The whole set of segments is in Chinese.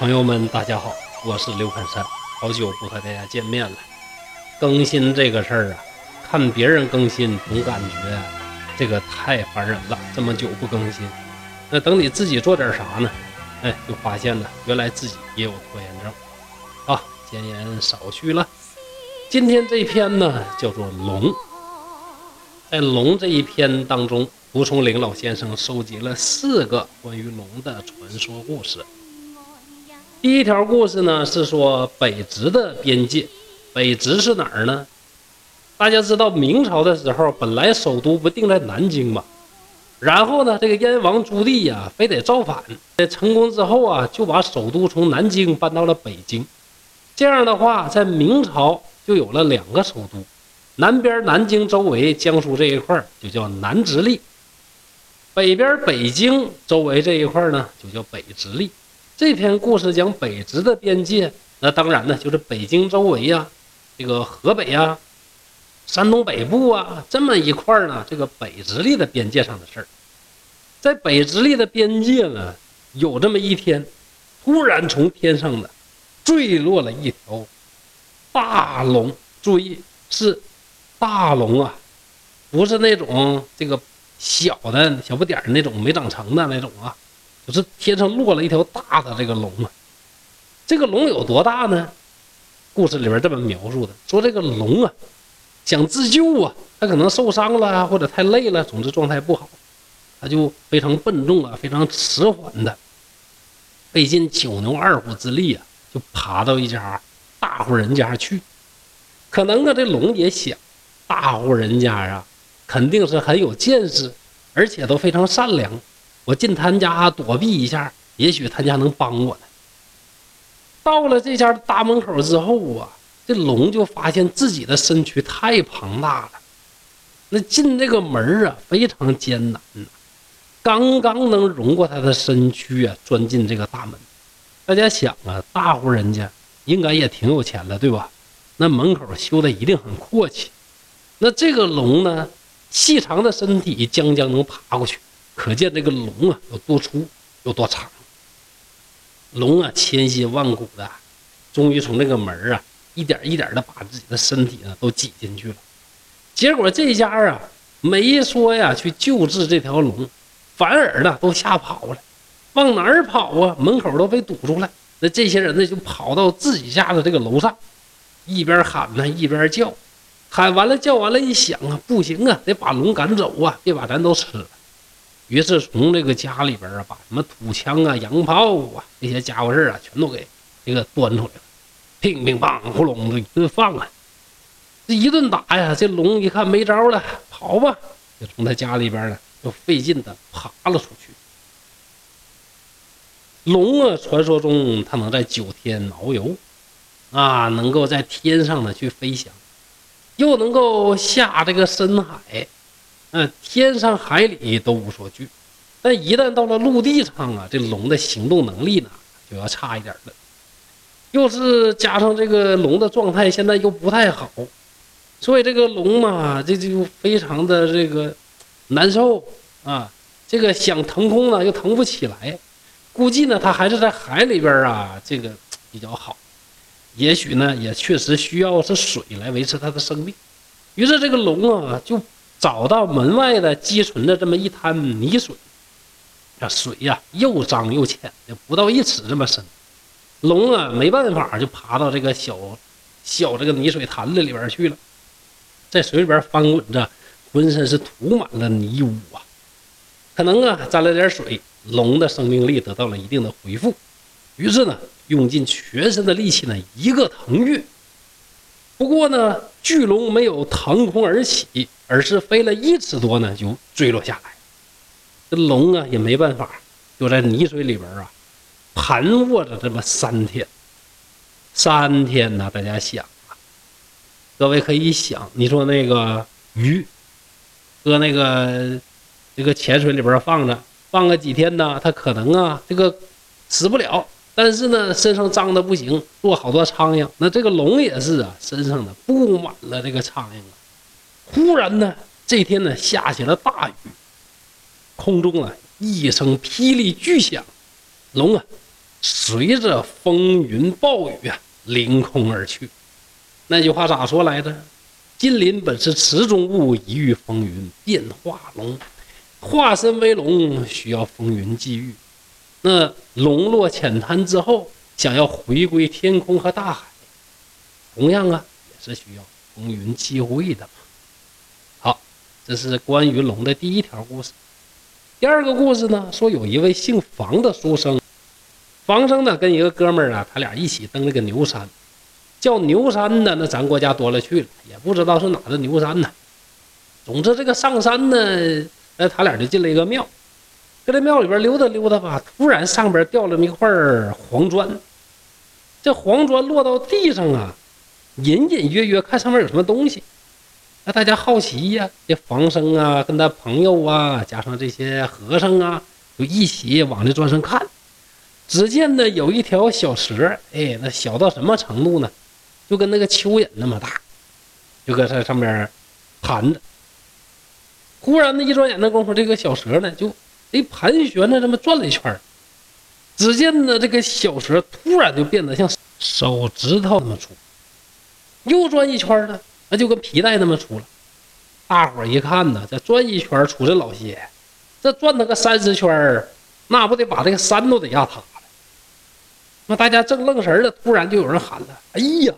朋友们，大家好，我是刘侃山，好久不和大家见面了。更新这个事儿啊，看别人更新总感觉这个太烦人了，这么久不更新。那等你自己做点啥呢？哎，就发现了，原来自己也有拖延症。啊，闲言少叙了。今天这篇呢，叫做《龙》。在《龙》这一篇当中，蒲松龄老先生收集了四个关于龙的传说故事。第一条故事呢，是说北直的边界。北直是哪儿呢？大家知道明朝的时候，本来首都不定在南京嘛。然后呢，这个燕王朱棣呀，非得造反。在成功之后啊，就把首都从南京搬到了北京。这样的话，在明朝就有了两个首都，南边南京周围江苏这一块就叫南直隶，北边北京周围这一块呢就叫北直隶。这篇故事讲北直的边界，那当然呢就是北京周围呀，这个河北呀、山东北部啊这么一块呢，这个北直隶的边界上的事儿。在北直隶的边界呢，有这么一天，突然从天上呢坠落了一条大龙。注意，是大龙啊，不是那种这个小的小不点儿那种没长成的那种啊。就是天上落了一条大的这个龙啊，这个龙有多大呢？故事里边这么描述的，说这个龙啊，想自救啊，它可能受伤了或者太累了，总之状态不好，它就非常笨重啊，非常迟缓的，费尽九牛二虎之力啊，就爬到一家大户人家去。可能啊，这龙也想，大户人家啊，肯定是很有见识，而且都非常善良。我进他家躲避一下，也许他家能帮我呢。到了这家大门口之后啊，这龙就发现自己的身躯太庞大了，那进这个门啊非常艰难呐，刚刚能容过他的身躯啊钻进这个大门。大家想啊，大户人家应该也挺有钱的，对吧？那门口修的一定很阔气。那这个龙呢，细长的身体将将能爬过去。可见这个龙啊有多粗有多长。龙啊千辛万苦的，终于从这个门啊一点一点的把自己的身体呢都挤进去了。结果这家啊没说呀去救治这条龙，反而呢都吓跑了。往哪儿跑啊？门口都被堵住了。那这些人呢就跑到自己家的这个楼上，一边喊呢一边叫。喊完了叫完了，一想啊不行啊，得把龙赶走啊，别把咱都吃了。于是从这个家里边啊，把什么土枪啊、洋炮啊这些家伙事啊，全都给这个端出来了，乒乒乓呼隆的一顿放啊！这一顿打呀，这龙一看没招了，跑吧，就从他家里边呢，就费劲的爬了出去。龙啊，传说中它能在九天遨游，啊，能够在天上呢去飞翔，又能够下这个深海。嗯，天上海里都无所惧，但一旦到了陆地上啊，这龙的行动能力呢就要差一点了。又是加上这个龙的状态现在又不太好，所以这个龙嘛，这就非常的这个难受啊。这个想腾空呢又腾不起来，估计呢它还是在海里边啊，这个比较好。也许呢也确实需要是水来维持它的生命。于是这个龙啊就。找到门外的积存的这么一滩泥水，这水呀又脏又浅，不到一尺这么深。龙啊没办法，就爬到这个小小这个泥水潭子里边去了，在水里边翻滚着，浑身是涂满了泥污啊。可能啊沾了点水，龙的生命力得到了一定的恢复。于是呢，用尽全身的力气呢，一个腾跃。不过呢，巨龙没有腾空而起。而是飞了一尺多呢，就坠落下来。这龙啊也没办法，就在泥水里边啊盘卧着这么三天。三天呢，大家想啊，各位可以想，你说那个鱼搁那个这个浅水里边放着，放个几天呢，它可能啊这个死不了，但是呢身上脏的不行，落好多苍蝇。那这个龙也是啊，身上呢布满了这个苍蝇啊。忽然呢，这天呢下起了大雨，空中啊一声霹雳巨响，龙啊随着风云暴雨啊，凌空而去。那句话咋说来着？金鳞本是池中物，一遇风云变化龙。化身为龙，需要风云际遇。那龙落浅滩之后，想要回归天空和大海，同样啊，也是需要风云际会的。这是关于龙的第一条故事。第二个故事呢，说有一位姓房的书生，房生呢跟一个哥们儿啊，他俩一起登了个牛山，叫牛山的那咱国家多了去了，也不知道是哪的牛山呢。总之这个上山呢，那他俩就进了一个庙，搁这庙里边溜达溜达吧，突然上边掉了一块黄砖，这黄砖落到地上啊，隐隐约约看上面有什么东西。那大家好奇呀，这房生啊，跟他朋友啊，加上这些和尚啊，就一起往这砖上看。只见呢，有一条小蛇，哎，那小到什么程度呢？就跟那个蚯蚓那么大，就搁这上面盘着。忽然呢，一转眼的功夫，这个小蛇呢，就哎盘旋着这么转了一圈只见呢，这个小蛇突然就变得像手指头那么粗，又转一圈呢。那就跟皮带那么粗了，大伙儿一看呢，这转一圈出这老些，这转他个三十圈那不得把这个山都得压塌了。那大家正愣神呢，突然就有人喊了：“哎呀，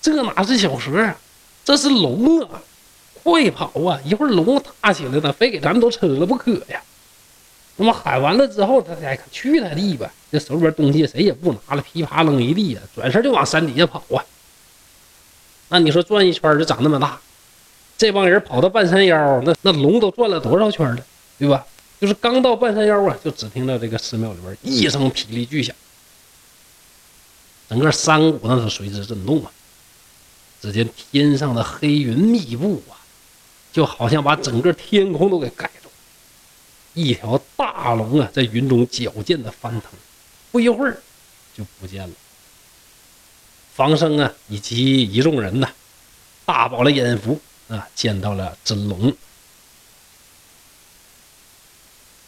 这哪是小蛇啊，这是龙啊！快跑啊！一会儿龙大起来了，非给咱们都吃了不可呀！”那么喊完了之后，大家去他地吧，这手里边东西谁也不拿了，噼啪扔一地呀，转身就往山底下跑啊。那你说转一圈就长那么大，这帮人跑到半山腰，那那龙都转了多少圈了，对吧？就是刚到半山腰啊，就只听到这个寺庙里边一声霹雳巨响，整个山谷那是随之震动啊。只见天上的黑云密布啊，就好像把整个天空都给盖住。一条大龙啊，在云中矫健的翻腾，不一会儿就不见了。房生啊，以及一众人呢，大饱了眼福啊，见到了真龙。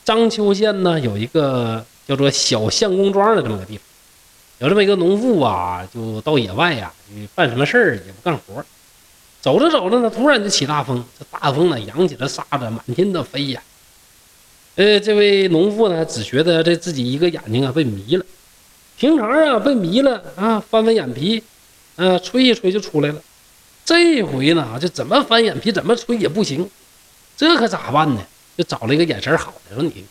章丘县呢，有一个叫做小相公庄的这么个地方，有这么一个农妇啊，就到野外呀，你办什么事儿也不干活，走着走着呢，突然就起大风，这大风呢扬起了沙子，满天的飞呀。呃，这位农妇呢，只觉得这自己一个眼睛啊被迷了。平常啊，被迷了啊，翻翻眼皮，呃，吹一吹就出来了。这回呢，就怎么翻眼皮，怎么吹也不行，这可咋办呢？就找了一个眼神好的，说你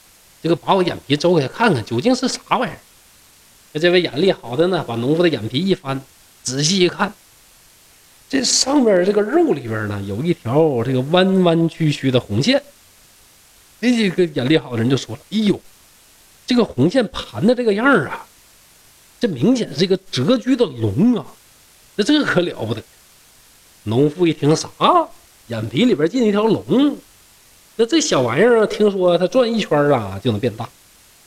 这个把我眼皮周开看看，究竟是啥玩意儿？这位眼力好的呢，把农夫的眼皮一翻，仔细一看，这上面这个肉里边呢，有一条这个弯弯曲曲的红线。那这个眼力好的人就说了：“哎呦，这个红线盘的这个样儿啊！”这明显是一个蛰居的龙啊，那这可了不得！农妇一听啥？眼皮里边进一条龙？那这小玩意儿，听说它转一圈啊就能变大，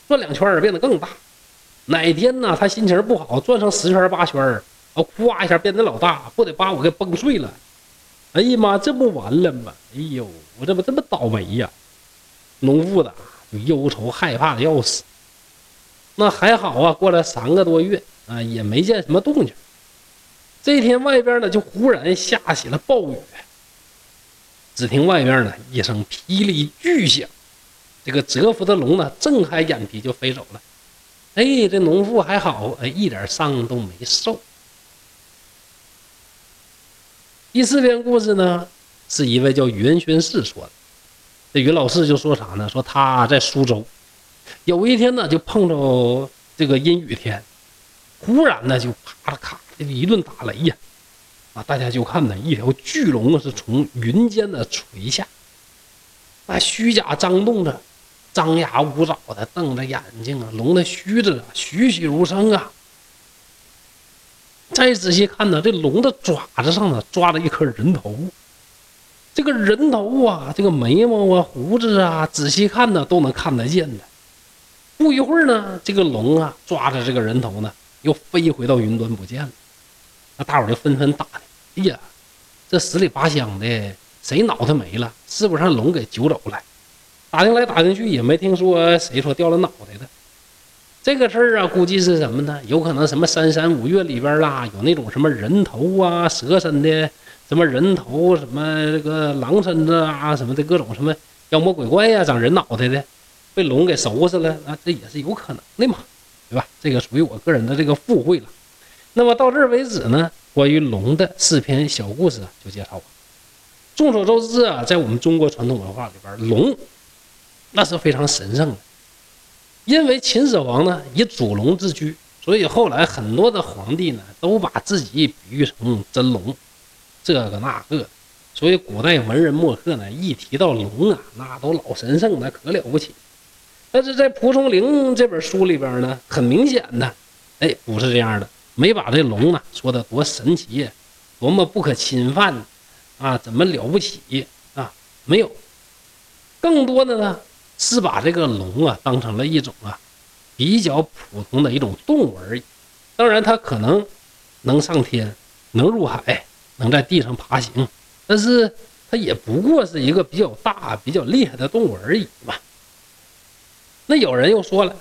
转两圈变得更大。哪天呢，他心情不好，转上十圈八圈啊，咵一下变得老大，不得把我给崩碎了？哎呀妈，这不完了吗？哎呦，我怎么这么倒霉呀！农妇的忧愁害怕的要死。那还好啊，过了三个多月啊，也没见什么动静。这天外边呢，就忽然下起了暴雨。只听外边呢一声霹雳巨响，这个蛰伏的龙呢，睁开眼皮就飞走了。哎，这农妇还好，哎，一点伤都没受。第四篇故事呢，是一位叫袁宣士说的。这袁老四就说啥呢？说他在苏州。有一天呢，就碰着这个阴雨天，忽然呢就啪啦咔的一顿打雷呀，啊，大家就看呢一条巨龙是从云间的垂下，那虚甲张动着，张牙舞爪的瞪着眼睛啊，龙的须子啊栩栩如生啊。再仔细看呢，这龙的爪子上呢抓着一颗人头，这个人头啊，这个眉毛啊、胡子啊，仔细看呢都能看得见的。不一会儿呢，这个龙啊抓着这个人头呢，又飞回到云端不见了。那大伙就纷纷打听：哎呀，这十里八乡的，谁脑袋没了？是不是让龙给揪走了？打听来打听去也没听说谁说掉了脑袋的。这个事儿啊，估计是什么呢？有可能什么三山五岳里边啦，有那种什么人头啊、蛇身的，什么人头、什么这个狼身子啊，什么的各种什么妖魔鬼怪呀，长人脑袋的，被龙给收拾了那，这也是有可能的嘛，对吧？这个属于我个人的这个附会了。那么到这儿为止呢，关于龙的四篇小故事就介绍完。众所周知啊，在我们中国传统文化里边，龙那是非常神圣的。因为秦始皇呢以祖龙自居，所以后来很多的皇帝呢都把自己比喻成真龙，这个那个，所以古代文人墨客呢一提到龙啊，那都老神圣，那可了不起。但是在蒲松龄这本书里边呢，很明显的，哎，不是这样的，没把这龙呢说的多神奇，多么不可侵犯啊，怎么了不起啊？没有，更多的呢。是把这个龙啊当成了一种啊比较普通的一种动物而已。当然，它可能能上天，能入海，能在地上爬行，但是它也不过是一个比较大、比较厉害的动物而已嘛。那有人又说了，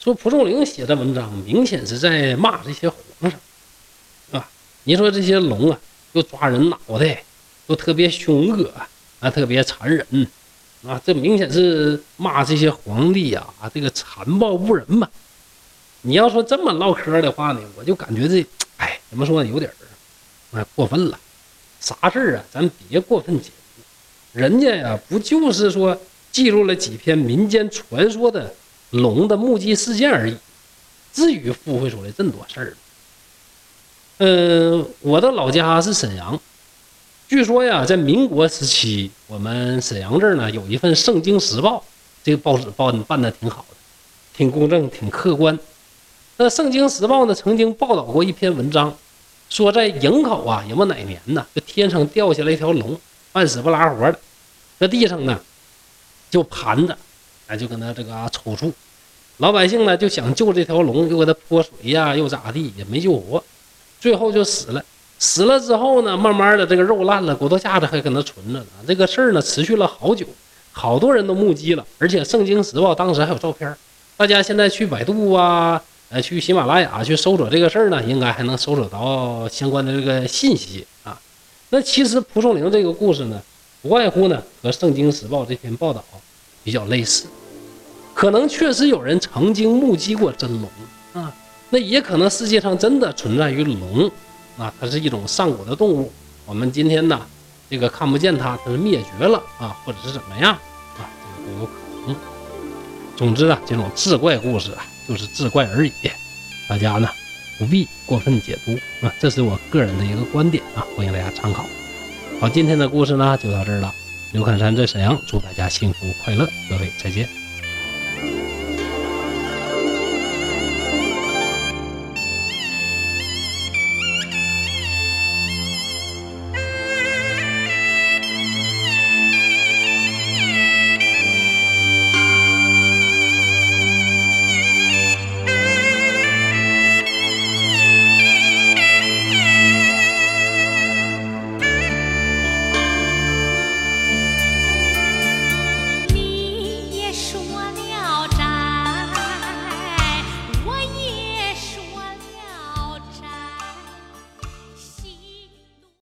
说蒲松龄写的文章明显是在骂这些皇上，啊，你说这些龙啊，又抓人脑袋，又特别凶恶啊，特别残忍。啊，这明显是骂这些皇帝呀，这个残暴不仁嘛。你要说这么唠嗑的话呢，我就感觉这，哎，怎么说呢，有点儿，哎，过分了。啥事儿啊，咱别过分解读。人家呀，不就是说记录了几篇民间传说的龙的目击事件而已，至于附会出来这么多事儿？嗯，我的老家是沈阳。据说呀，在民国时期，我们沈阳这儿呢有一份《圣经时报》，这个报纸办办的挺好的，挺公正，挺客观。那《圣经时报》呢曾经报道过一篇文章，说在营口啊，有没哪年呢，就天上掉下来一条龙，半死不拉活的，在地上呢就盘着，哎，就跟那这个抽搐。老百姓呢就想救这条龙，又给它泼水呀，又咋地，也没救活，最后就死了。死了之后呢，慢慢的这个肉烂了，骨头架子还搁那存着呢。这个事儿呢，持续了好久，好多人都目击了，而且《圣经时报》当时还有照片。大家现在去百度啊，呃，去喜马拉雅去搜索这个事儿呢，应该还能搜索到相关的这个信息啊。那其实蒲松龄这个故事呢，不外乎呢和《圣经时报》这篇报道比较类似，可能确实有人曾经目击过真龙啊，那也可能世界上真的存在于龙。啊，它是一种上古的动物，我们今天呢，这个看不见它，它是灭绝了啊，或者是怎么样啊，这个都有可能。总之啊，这种志怪故事啊，就是志怪而已，大家呢不必过分解读啊，这是我个人的一个观点啊，欢迎大家参考。好，今天的故事呢就到这儿了。刘侃山在沈阳，祝大家幸福快乐，各位再见。